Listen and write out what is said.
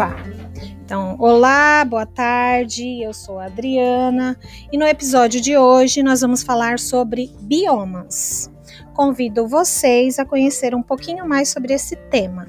gravar. Então, olá, boa tarde, eu sou a Adriana e no episódio de hoje nós vamos falar sobre biomas. Convido vocês a conhecer um pouquinho mais sobre esse tema.